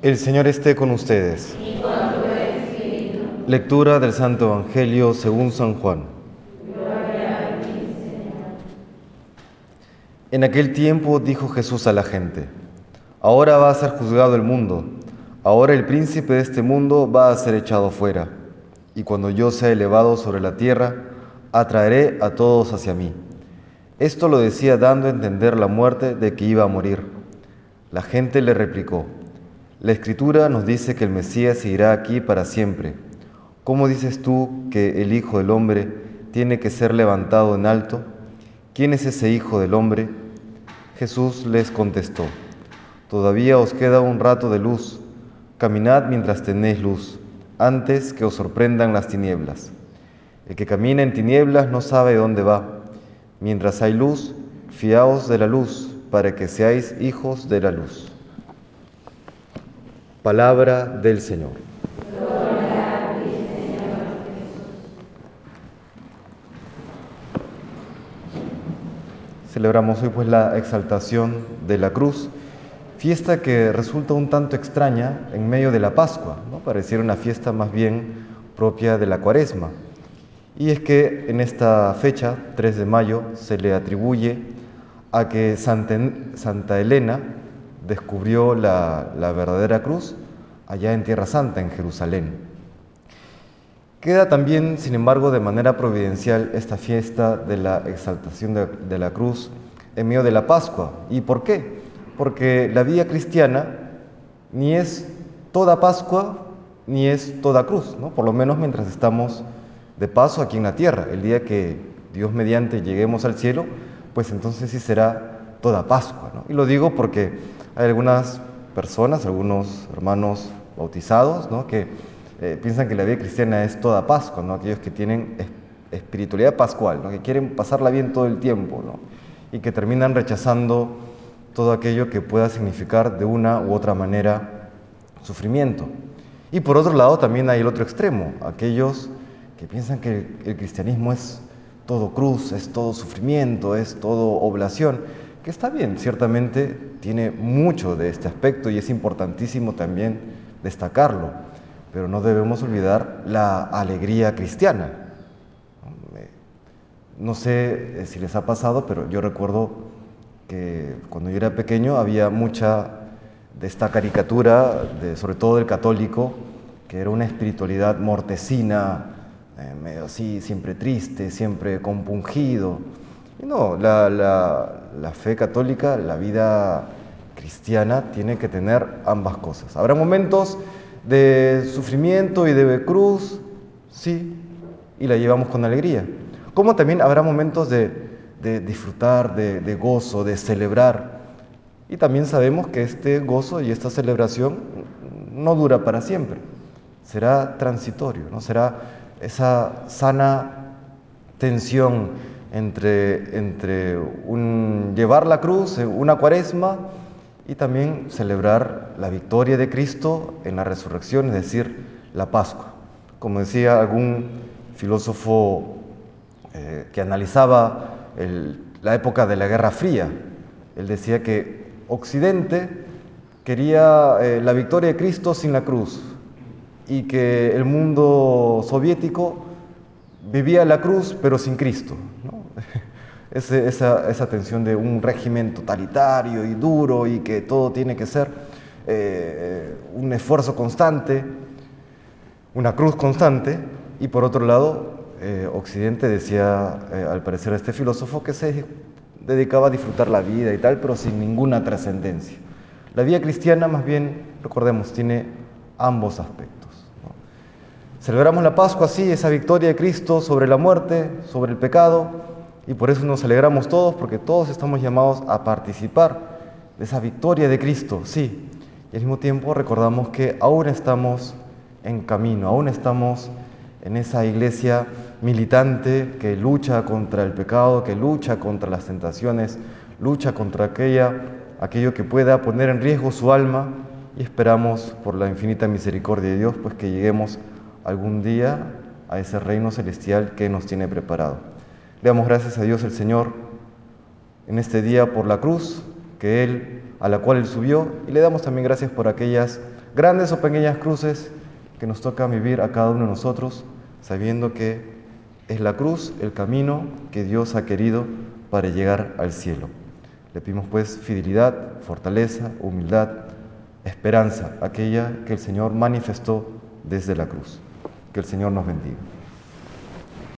El Señor esté con ustedes. Lectura del Santo Evangelio según San Juan. En aquel tiempo dijo Jesús a la gente, ahora va a ser juzgado el mundo, ahora el príncipe de este mundo va a ser echado fuera, y cuando yo sea elevado sobre la tierra, atraeré a todos hacia mí. Esto lo decía dando a entender la muerte de que iba a morir. La gente le replicó, la escritura nos dice que el Mesías seguirá aquí para siempre. ¿Cómo dices tú que el Hijo del Hombre tiene que ser levantado en alto? ¿Quién es ese Hijo del Hombre? Jesús les contestó, Todavía os queda un rato de luz, caminad mientras tenéis luz, antes que os sorprendan las tinieblas. El que camina en tinieblas no sabe dónde va. Mientras hay luz, fiaos de la luz, para que seáis hijos de la luz. Palabra del Señor. Celebramos hoy pues la exaltación de la cruz, fiesta que resulta un tanto extraña en medio de la Pascua, ¿no? pareciera una fiesta más bien propia de la Cuaresma. Y es que en esta fecha, 3 de mayo, se le atribuye a que Santa, Elena descubrió la, verdadera cruz allá en Tierra Santa, en Jerusalén. Queda también, sin embargo, de manera providencial esta fiesta de la exaltación de, la cruz en medio de la Pascua. ¿Y por qué? Porque la vida cristiana ni es toda Pascua ni es toda cruz, ¿no? por lo menos mientras estamos de paso aquí en la tierra. El día que Dios mediante lleguemos al cielo, pues entonces sí será toda Pascua. Y lo digo porque hay algunas personas, algunos hermanos bautizados, que eh, piensan que la vida cristiana es toda Pascua, ¿no? aquellos que tienen espiritualidad pascual, que quieren pasarla bien todo el tiempo y que terminan rechazando todo aquello que pueda significar de una u otra manera sufrimiento. Y por otro lado también hay el otro extremo, aquellos que piensan que el cristianismo es todo cruz, es todo sufrimiento, es todo oblación, está bien, ciertamente tiene mucho de este aspecto y es importantísimo también destacarlo, pero no debemos olvidar la alegría cristiana. No sé eh, si les ha pasado, pero yo recuerdo que cuando yo era pequeño había mucha de esta caricatura, sobre todo del católico, que era una espiritualidad mortecina, eh, medio así, siempre triste, siempre compungido. No, la, la, fe católica, la vida cristiana tiene que tener ambas cosas. Habrá momentos de sufrimiento y de cruz, sí, y la llevamos con alegría. Como también habrá momentos de, de disfrutar, de, de, gozo, de celebrar. Y también sabemos que este gozo y esta celebración no dura para siempre, será transitorio, no será esa sana tensión entre, entre llevar la cruz, una cuaresma, y también celebrar la victoria de Cristo en la resurrección, es decir, la Pascua. Como decía algún filósofo eh, que analizaba la época de la Guerra Fría, él decía que Occidente quería eh, la victoria de Cristo sin la cruz, y que el mundo soviético vivía la cruz pero sin Cristo. Esa, esa, tensión de un régimen totalitario y duro y que todo tiene que ser eh, un esfuerzo constante, una cruz constante, y por otro lado, eh, Occidente decía, eh, al parecer este filósofo, que se dedicaba a disfrutar la vida y tal, pero sin ninguna trascendencia. La vida cristiana, más bien, recordemos, tiene ambos aspectos. Celebramos la Pascua así, esa victoria de Cristo sobre la muerte, sobre el pecado, y por eso nos alegramos todos, porque todos estamos llamados a participar de esa victoria de Cristo, sí. Y al mismo tiempo recordamos que aún estamos en camino, aún estamos en esa iglesia militante que lucha contra el pecado, que lucha contra las tentaciones, lucha contra aquello que pueda poner en riesgo su alma y esperamos por la infinita misericordia de Dios pues que lleguemos algún día a ese reino celestial que nos tiene preparado. Damos gracias a Dios el Señor en este día por la cruz, que Él a la cual Él subió y le damos también gracias por aquellas grandes o pequeñas cruces que nos toca vivir a cada uno de nosotros, sabiendo que es la cruz el camino que Dios ha querido para llegar al cielo. Le pedimos pues fidelidad, fortaleza, humildad, esperanza, aquella que el Señor manifestó desde la cruz. Que el Señor nos bendiga.